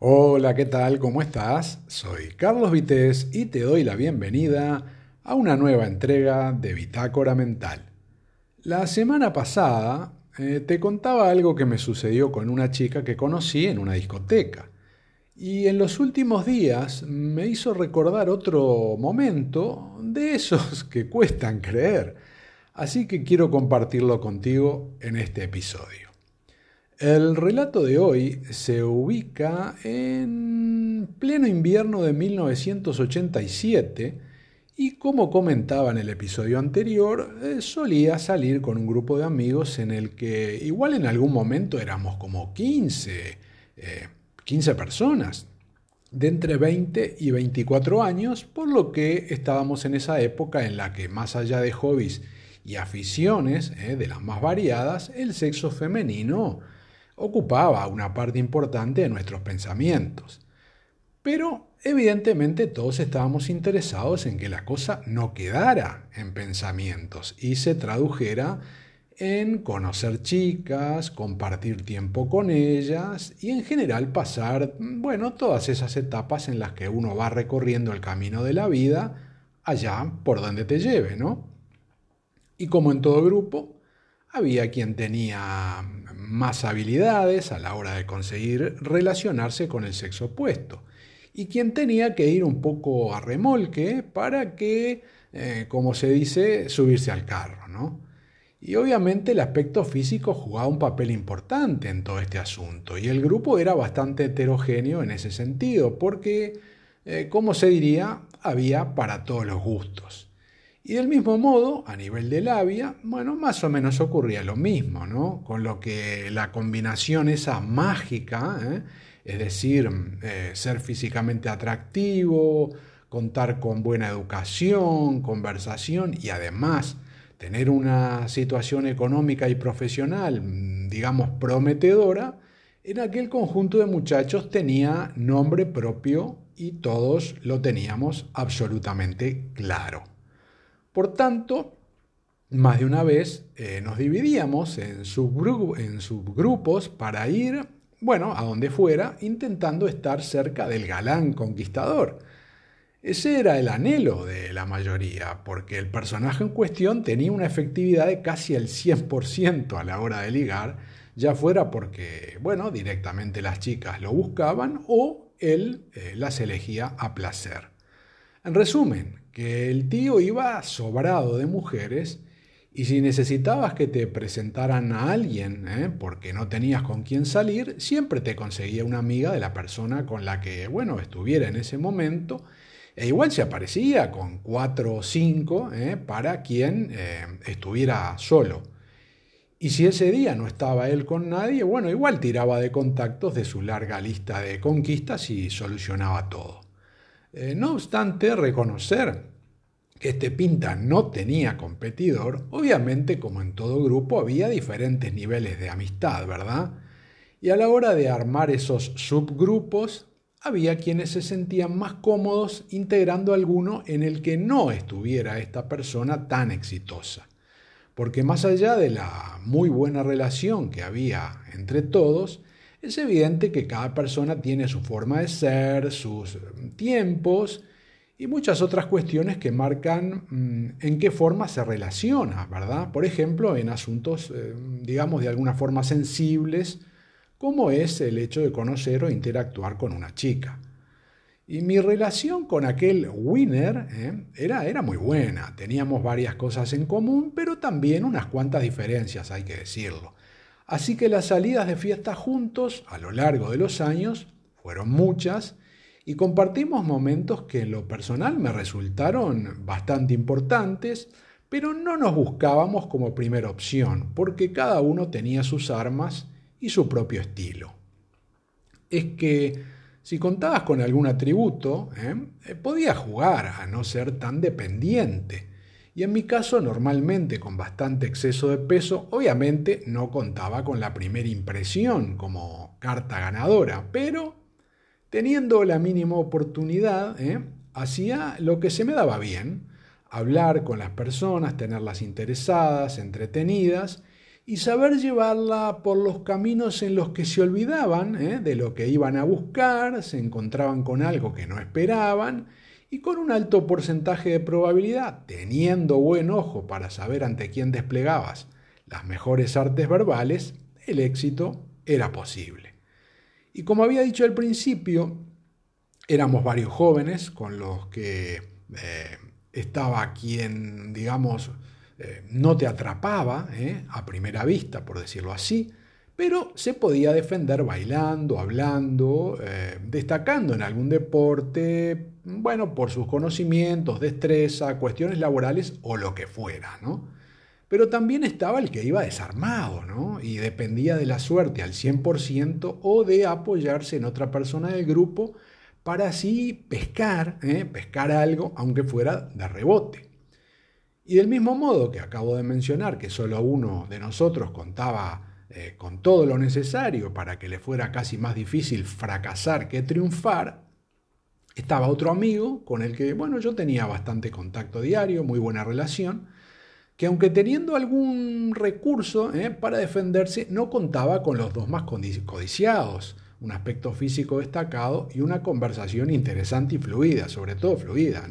Hola, ¿qué tal? ¿Cómo estás? Soy Carlos Vitéz y te doy la bienvenida a una nueva entrega de Bitácora Mental. La semana pasada eh, te contaba algo que me sucedió con una chica que conocí en una discoteca. Y en los últimos días me hizo recordar otro momento de esos que cuestan creer. Así que quiero compartirlo contigo en este episodio. El relato de hoy se ubica en pleno invierno de 1987 y como comentaba en el episodio anterior, eh, solía salir con un grupo de amigos en el que igual en algún momento éramos como 15, 15 eh, personas, de entre 20 y 24 años, por lo que estábamos en esa época en la que más allá de hobbies y aficiones, eh, de las más variadas, el sexo femenino ocupaba una parte importante de nuestros pensamientos. Pero evidentemente todos estábamos interesados en que la cosa no quedara en pensamientos y se tradujera en conocer chicas, compartir tiempo con ellas y en general pasar, bueno, todas esas etapas en las que uno va recorriendo el camino de la vida allá por donde te lleve, ¿no? Y como en todo grupo, había quien tenía más habilidades a la hora de conseguir relacionarse con el sexo opuesto y quien tenía que ir un poco a remolque para que, eh, como se dice, subirse al carro. ¿no? Y obviamente el aspecto físico jugaba un papel importante en todo este asunto y el grupo era bastante heterogéneo en ese sentido porque, eh, como se diría, había para todos los gustos. Y del mismo modo, a nivel de labia, bueno, más o menos ocurría lo mismo, ¿no? Con lo que la combinación esa mágica, ¿eh? es decir, eh, ser físicamente atractivo, contar con buena educación, conversación y además tener una situación económica y profesional, digamos, prometedora, en aquel conjunto de muchachos tenía nombre propio y todos lo teníamos absolutamente claro. Por tanto, más de una vez eh, nos dividíamos en, subgrupos para ir, bueno, a donde fuera, intentando estar cerca del galán conquistador. Ese era el anhelo de la mayoría, porque el personaje en cuestión tenía una efectividad de casi el 100% a la hora de ligar, ya fuera porque, bueno, directamente las chicas lo buscaban o él eh, las elegía a placer. En resumen, que el tío iba sobrado de mujeres y si necesitabas que te presentaran a alguien ¿eh? porque no tenías con quién salir, siempre te conseguía una amiga de la persona con la que, bueno, estuviera en ese momento. E igual se aparecía con cuatro o cinco ¿eh? para quien eh, estuviera solo. Y si ese día no estaba él con nadie, bueno, igual tiraba de contactos de su larga lista de conquistas y solucionaba todo. Eh, no obstante, reconocer que este pinta no tenía competidor, obviamente como en todo grupo había diferentes niveles de amistad, ¿verdad? Y a la hora de armar esos subgrupos, había quienes se sentían más cómodos integrando alguno en el que no estuviera esta persona tan exitosa. Porque más allá de la muy buena relación que había entre todos, es evidente que cada persona tiene su forma de ser, sus tiempos y muchas otras cuestiones que marcan mm, en qué forma se relaciona, ¿verdad? Por ejemplo, en asuntos, eh, digamos, de alguna forma sensibles, como es el hecho de conocer o interactuar con una chica. Y mi relación con aquel winner eh, era, era muy buena. Teníamos varias cosas en común, pero también unas cuantas diferencias, hay que decirlo. Así que las salidas de fiesta juntos a lo largo de los años fueron muchas y compartimos momentos que en lo personal me resultaron bastante importantes, pero no nos buscábamos como primera opción, porque cada uno tenía sus armas y su propio estilo. Es que si contabas con algún atributo, ¿eh? podías jugar a no ser tan dependiente y en mi caso normalmente con bastante exceso de peso, obviamente no contaba con la primera impresión como carta ganadora, pero teniendo la mínima oportunidad, ¿eh? hacía lo que se me daba bien, hablar con las personas, tenerlas interesadas, entretenidas, y saber llevarla por los caminos en los que se olvidaban ¿eh? de lo que iban a buscar, se encontraban con algo que no esperaban y con un alto porcentaje de probabilidad, teniendo buen ojo para saber ante quién desplegabas las mejores artes verbales, el éxito era posible. Y como había dicho al principio, éramos varios jóvenes con los que eh, estaba quien, digamos, eh, no te atrapaba eh, a primera vista, por decirlo así, pero se podía defender bailando, hablando, destacando en algún deporte, bueno, por sus conocimientos, destreza, cuestiones laborales o lo que fuera, ¿no? Pero también estaba el que iba desarmado, ¿no? Y dependía de la suerte al 100% o de apoyarse en otra persona del grupo para así pescar, pescar algo, aunque fuera de rebote. Y del mismo modo que acabo de mencionar que solo uno de nosotros contaba eh, con todo lo necesario para que le fuera casi más difícil fracasar que triunfar, estaba otro amigo con el que, bueno, yo tenía bastante contacto diario, muy buena relación, que aunque teniendo algún recurso eh, para defenderse, no contaba con los dos más codiciados, un aspecto físico destacado y una conversación interesante y fluida, sobre todo fluida,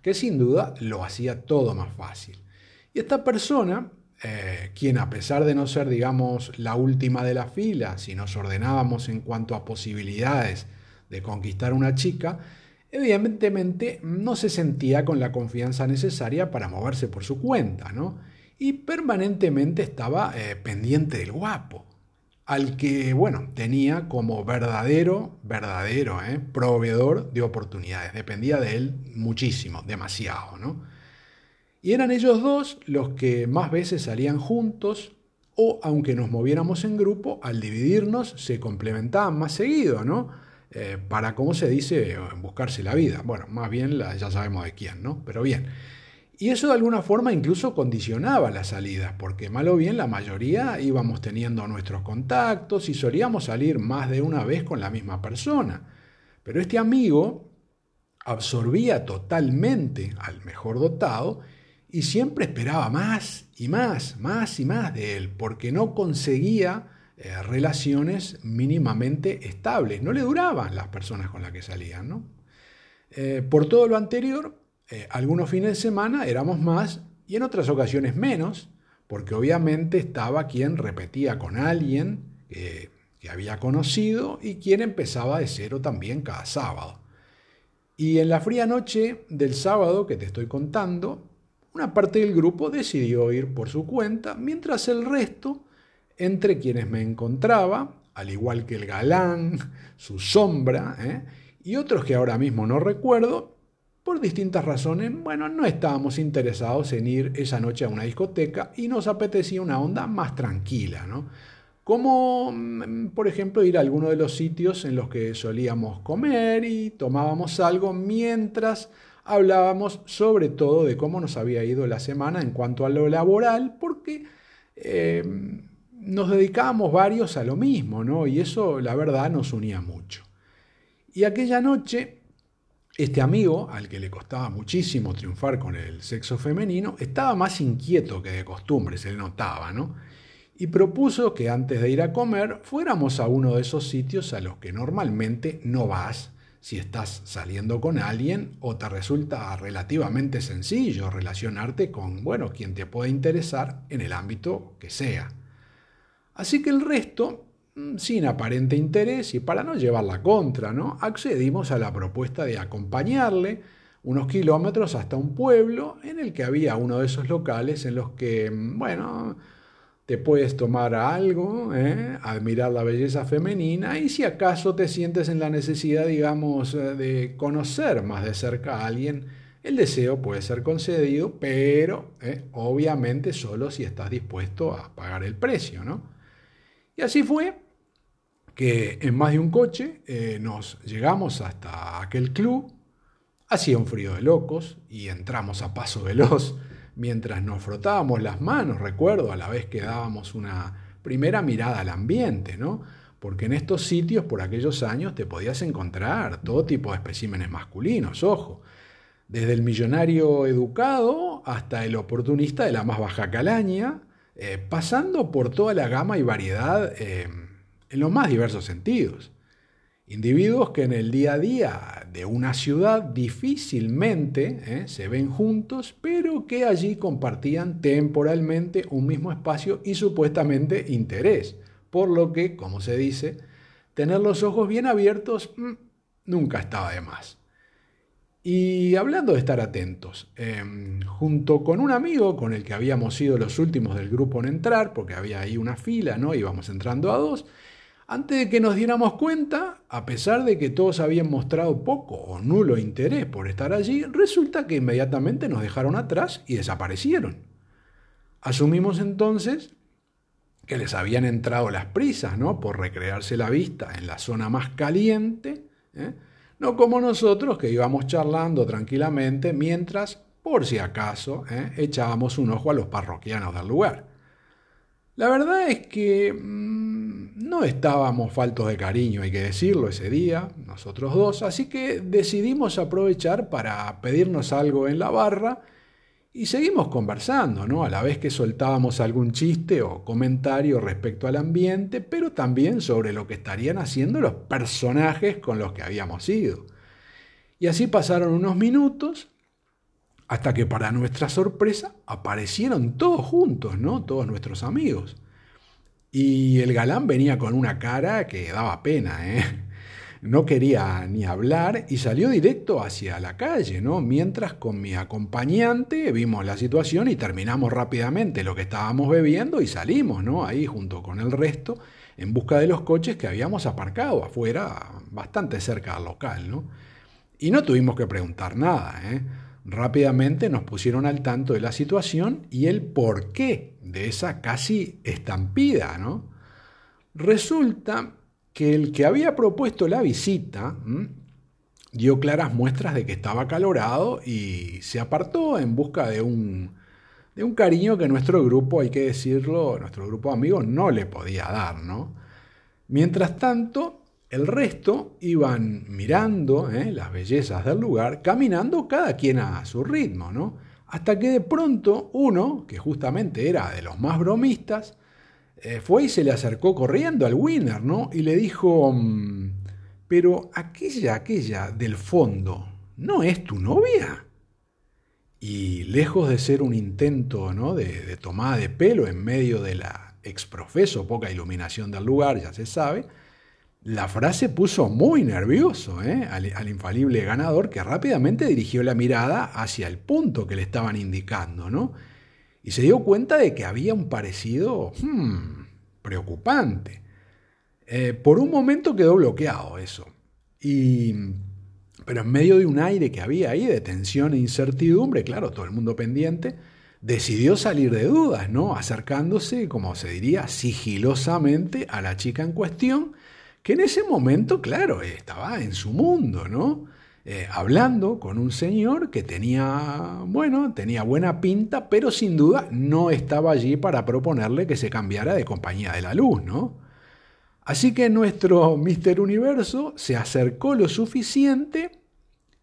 que sin duda lo hacía todo más fácil. Y esta persona, eh, quien a pesar de no ser, digamos, la última de la fila, si nos ordenábamos en cuanto a posibilidades de conquistar una chica, evidentemente no se sentía con la confianza necesaria para moverse por su cuenta, ¿no? Y permanentemente estaba eh, pendiente del guapo al que, bueno, tenía como verdadero, verdadero, ¿eh? proveedor de oportunidades. Dependía de él muchísimo, demasiado, ¿no? Y eran ellos dos los que más veces salían juntos o, aunque nos moviéramos en grupo, al dividirnos se complementaban más seguido, ¿no? Eh, para, como se dice, buscarse la vida. Bueno, más bien ya sabemos de quién, ¿no? Pero bien. Y eso de alguna forma incluso condicionaba las salidas, porque mal o bien la mayoría íbamos teniendo nuestros contactos y solíamos salir más de una vez con la misma persona. Pero este amigo absorbía totalmente al mejor dotado y siempre esperaba más y más, más y más de él, porque no conseguía eh, relaciones mínimamente estables, no le duraban las personas con las que salían. ¿no? Eh, por todo lo anterior, eh, algunos fines de semana éramos más y en otras ocasiones menos, porque obviamente estaba quien repetía con alguien que había conocido y quien empezaba de cero también cada sábado. Y en la fría noche del sábado que te estoy contando, una parte del grupo decidió ir por su cuenta, mientras el resto, entre quienes me encontraba, al igual que el galán, su sombra, ¿eh? y otros que ahora mismo no recuerdo, por distintas razones, bueno, no estábamos interesados en ir esa noche a una discoteca y nos apetecía una onda más tranquila, ¿no? Como, mm, por ejemplo, ir a alguno de los sitios en los que solíamos comer y tomábamos algo mientras hablábamos sobre todo de cómo nos había ido la semana en cuanto a lo laboral, porque em, nos dedicábamos varios a lo mismo, ¿no? Y eso, la verdad, nos unía mucho. Y aquella noche este amigo, al que le costaba muchísimo triunfar con el sexo femenino, estaba más inquieto que de costumbre, se le notaba, ¿no? Y propuso que antes de ir a comer fuéramos a uno de esos sitios a los que normalmente no vas si estás saliendo con alguien o te resulta relativamente sencillo relacionarte con, bueno, quien te pueda interesar en el ámbito que sea. Así que el resto Mm, sin aparente interés y para no llevar la contra, ¿no? accedimos a la propuesta de acompañarle unos kilómetros hasta un pueblo en el que había uno de esos locales en los que, mm, bueno, te puedes tomar algo, ¿eh? admirar la belleza femenina y si acaso te sientes en la necesidad, digamos, eh, de conocer más de cerca a alguien, el deseo puede ser concedido, pero ¿eh? obviamente solo si estás dispuesto a pagar el precio, ¿no? Y así fue, que en más de un coche eh, nos llegamos hasta aquel club, hacía un frío de locos y entramos a paso veloz mientras nos frotábamos las manos, recuerdo, a la vez que dábamos una primera mirada al ambiente, ¿no? Porque en estos sitios por aquellos años te podías encontrar todo tipo de especímenes masculinos, ojo, desde el millonario educado hasta el oportunista de la más baja calaña, eh, pasando por toda la gama y variedad eh, en los más diversos sentidos. Individuos que en el día a día de una ciudad difícilmente eh, se ven juntos, pero que allí compartían temporalmente un mismo espacio y supuestamente interés, por lo que, como se dice, tener los ojos bien abiertos mm, nunca estaba de más. Y hablando de estar atentos, em, junto con un amigo con el que habíamos sido los últimos del grupo en entrar, porque había ahí una fila, ¿no? Íbamos entrando a dos, antes de que nos diéramos cuenta, a pesar de que todos habían mostrado poco o nulo interés por estar allí, resulta que inmediatamente nos dejaron atrás y desaparecieron. Asumimos entonces que les habían entrado las prisas, ¿no? Por recrearse la vista en la zona más caliente, ¿eh? No como nosotros que íbamos charlando tranquilamente mientras, por si acaso, ¿eh? echábamos un ojo a los parroquianos del lugar. La verdad es que mm, no estábamos faltos de cariño, hay que decirlo, ese día, nosotros dos, así que decidimos aprovechar para pedirnos algo en la barra y seguimos conversando, ¿no? A la vez que soltábamos algún chiste o comentario respecto al ambiente, pero también sobre lo que estarían haciendo los personajes con los que habíamos ido. Y así pasaron unos minutos hasta que para nuestra sorpresa aparecieron todos juntos, ¿no? Todos nuestros amigos. Y el galán venía con una cara que daba pena, ¿eh? No quería ni hablar y salió directo hacia la calle, ¿no? Mientras con mi acompañante vimos la situación y terminamos rápidamente lo que estábamos bebiendo y salimos, ¿no? Ahí junto con el resto en busca de los coches que habíamos aparcado afuera, bastante cerca del local, ¿no? Y no tuvimos que preguntar nada, ¿eh? Rápidamente nos pusieron al tanto de la situación y el porqué de esa casi estampida, ¿no? Resulta que el que había propuesto la visita dio claras muestras de que estaba acalorado y se apartó en busca de un, de un cariño que nuestro grupo, hay que decirlo, nuestro grupo de amigos no le podía dar, ¿no? Mientras tanto, el resto iban mirando ¿eh? las bellezas del lugar, caminando cada quien a su ritmo, ¿no? Hasta que de pronto uno, que justamente era de los más bromistas, eh, fue y se le acercó corriendo al winner, ¿no? Y le dijo, mm, pero aquella, aquella del fondo, ¿no es tu novia? Y lejos de ser un intento ¿no? de, tomada de pelo en medio de la exprofeso poca iluminación del lugar, ya se sabe, la frase puso muy nervioso ¿eh? al, infalible ganador que rápidamente dirigió la mirada hacia el punto que le estaban indicando, ¿no? Y se dio cuenta de que había un parecido hmm, preocupante. Eh, por un momento quedó bloqueado eso. Y, pero en medio de un aire que había ahí de tensión e incertidumbre, claro, todo el mundo pendiente, decidió salir de dudas, ¿no? Acercándose, como se diría, sigilosamente a la chica en cuestión, que en ese momento, claro, estaba en su mundo, ¿no? Eh, hablando con un señor que tenía, bueno, tenía buena pinta, pero sin duda no estaba allí para proponerle que se cambiara de compañía de la luz, ¿no? Así que nuestro Mister Universo se acercó lo suficiente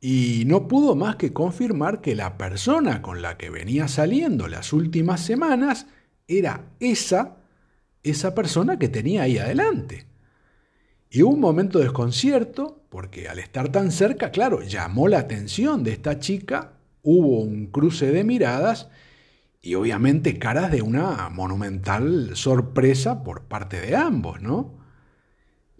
y no pudo más que confirmar que la persona con la que venía saliendo las últimas semanas era esa, esa persona que tenía ahí adelante. Y hubo un momento de desconcierto, porque al estar tan cerca, claro, llamó la atención de esta chica, hubo un cruce de miradas y obviamente caras de una monumental sorpresa por parte de ambos, ¿no?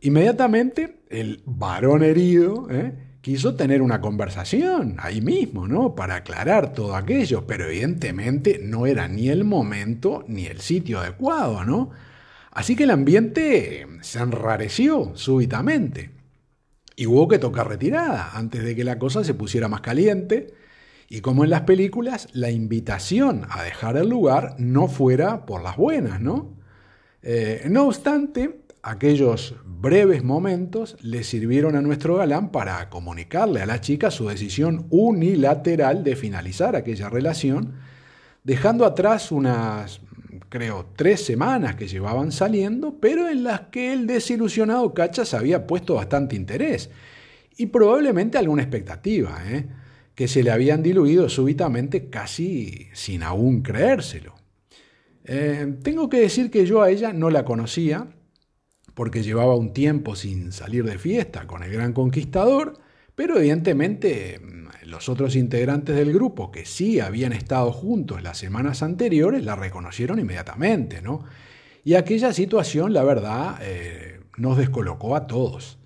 Inmediatamente el varón herido ¿eh? quiso tener una conversación ahí mismo, ¿no? Para aclarar todo aquello, pero evidentemente no era ni el momento ni el sitio adecuado, ¿no? Así que el ambiente se enrareció súbitamente y hubo que tocar retirada antes de que la cosa se pusiera más caliente y como en las películas, la invitación a dejar el lugar no fuera por las buenas, ¿no? Eh, no obstante, aquellos breves momentos le sirvieron a nuestro galán para comunicarle a la chica su decisión unilateral de finalizar aquella relación, dejando atrás unas creo, tres semanas que llevaban saliendo, pero en las que el desilusionado Cachas había puesto bastante interés y probablemente alguna expectativa, ¿eh? que se le habían diluido súbitamente casi sin aún creérselo. Eh, tengo que decir que yo a ella no la conocía, porque llevaba un tiempo sin salir de fiesta con el gran conquistador, pero evidentemente mm, los otros integrantes del grupo que sí habían estado juntos las semanas anteriores la reconocieron inmediatamente, ¿no? Y aquella situación, la verdad, eh, nos descolocó a todos.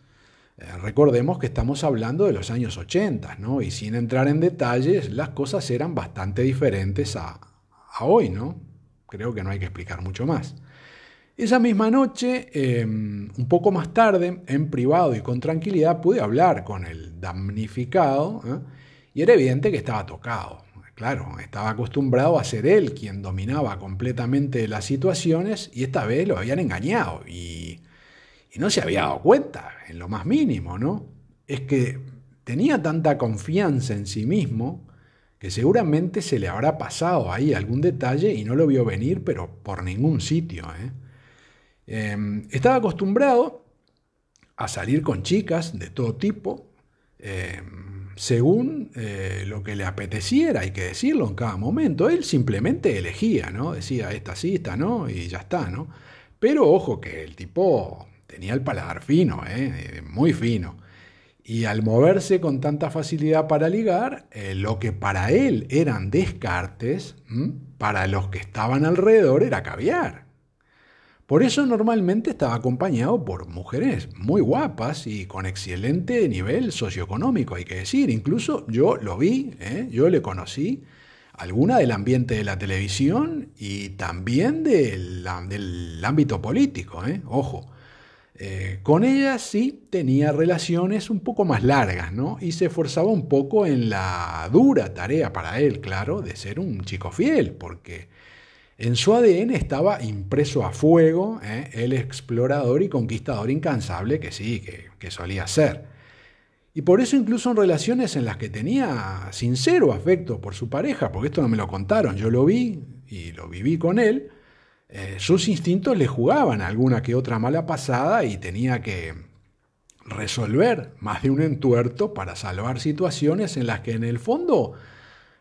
Eh, recordemos que estamos hablando de los años 80, ¿no? Y sin entrar en detalles, las cosas eran bastante diferentes a, hoy, ¿no? Creo que no hay que explicar mucho más. Esa misma noche, em, un poco más tarde, en privado y con tranquilidad, pude hablar con el damnificado ¿eh? Y era evidente que estaba tocado. Claro, estaba acostumbrado a ser él quien dominaba completamente las situaciones y esta vez lo habían engañado y, no se había dado cuenta, en lo más mínimo, ¿no? Es que tenía tanta confianza en sí mismo que seguramente se le habrá pasado ahí algún detalle y no lo vio venir, pero por ningún sitio, ¿eh? Em, estaba acostumbrado a salir con chicas de todo tipo, em, según eh, lo que le apeteciera, hay que decirlo en cada momento. Él simplemente elegía, ¿no? Decía, esta sí, esta no, y ya está, ¿no? Pero ojo que el tipo tenía el paladar fino, ¿eh? muy fino. Y al moverse con tanta facilidad para ligar, eh, lo que para él eran descartes, para los que estaban alrededor era caviar. Por eso normalmente estaba acompañado por mujeres muy guapas y con excelente nivel socioeconómico, hay que decir. Incluso yo lo vi, ¿eh? yo le conocí, alguna del ambiente de la televisión y también del, ámbito político, ¿eh? ojo. Eh, con ella sí tenía relaciones un poco más largas, ¿no? Y se esforzaba un poco en la dura tarea para él, claro, de ser un chico fiel, porque en su ADN estaba impreso a fuego ¿eh? el explorador y conquistador incansable que sí, que, solía ser. Y por eso incluso en relaciones en las que tenía sincero afecto por su pareja, porque esto no me lo contaron, yo lo vi y lo viví con él, eh, sus instintos le jugaban alguna que otra mala pasada y tenía que resolver más de un entuerto para salvar situaciones en las que en el fondo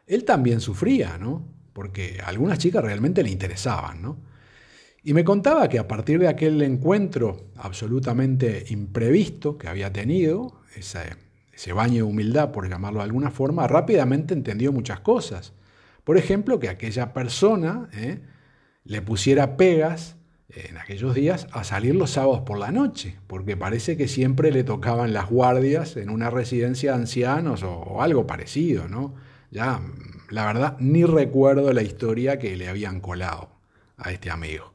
él también sufría, ¿no? Porque algunas chicas realmente le interesaban, ¿no? Y me contaba que a partir de aquel encuentro absolutamente imprevisto que había tenido, ese, baño de humildad, por llamarlo de alguna forma, rápidamente entendió muchas cosas. Por ejemplo, que aquella persona ¿eh? le pusiera pegas en aquellos días a salir los sábados por la noche, porque parece que siempre le tocaban las guardias en una residencia de ancianos o algo parecido, ¿no? Ya la verdad, ni recuerdo la historia que le habían colado a este amigo.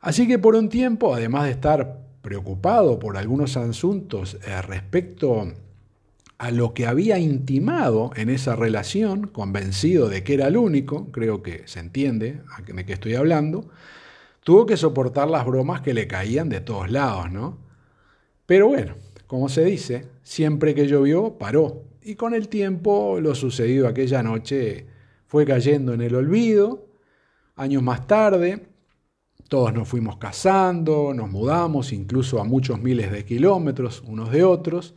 Así que por un tiempo, además de estar preocupado por algunos asuntos eh, respecto a lo que había intimado en esa relación, convencido de que era el único, creo que se entiende de qué estoy hablando, tuvo que soportar las bromas que le caían de todos lados, ¿no? Pero bueno, como se dice, siempre que llovió, paró. Y con el tiempo lo sucedido aquella noche fue cayendo en el olvido. Años más tarde, todos nos fuimos casando, nos mudamos incluso a muchos miles de kilómetros unos de otros.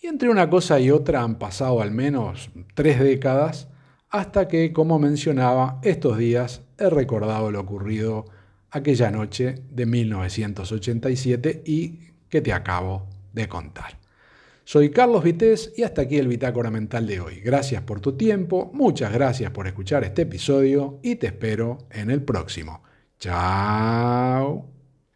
Y entre una cosa y otra han pasado al menos tres décadas hasta que, como mencionaba, estos días he recordado lo ocurrido aquella noche de 1987 y que te acabo de contar. Soy Carlos Vitéz y hasta aquí el Bitácora Mental de hoy. Gracias por tu tiempo, muchas gracias por escuchar este episodio y te espero en el próximo. Chao.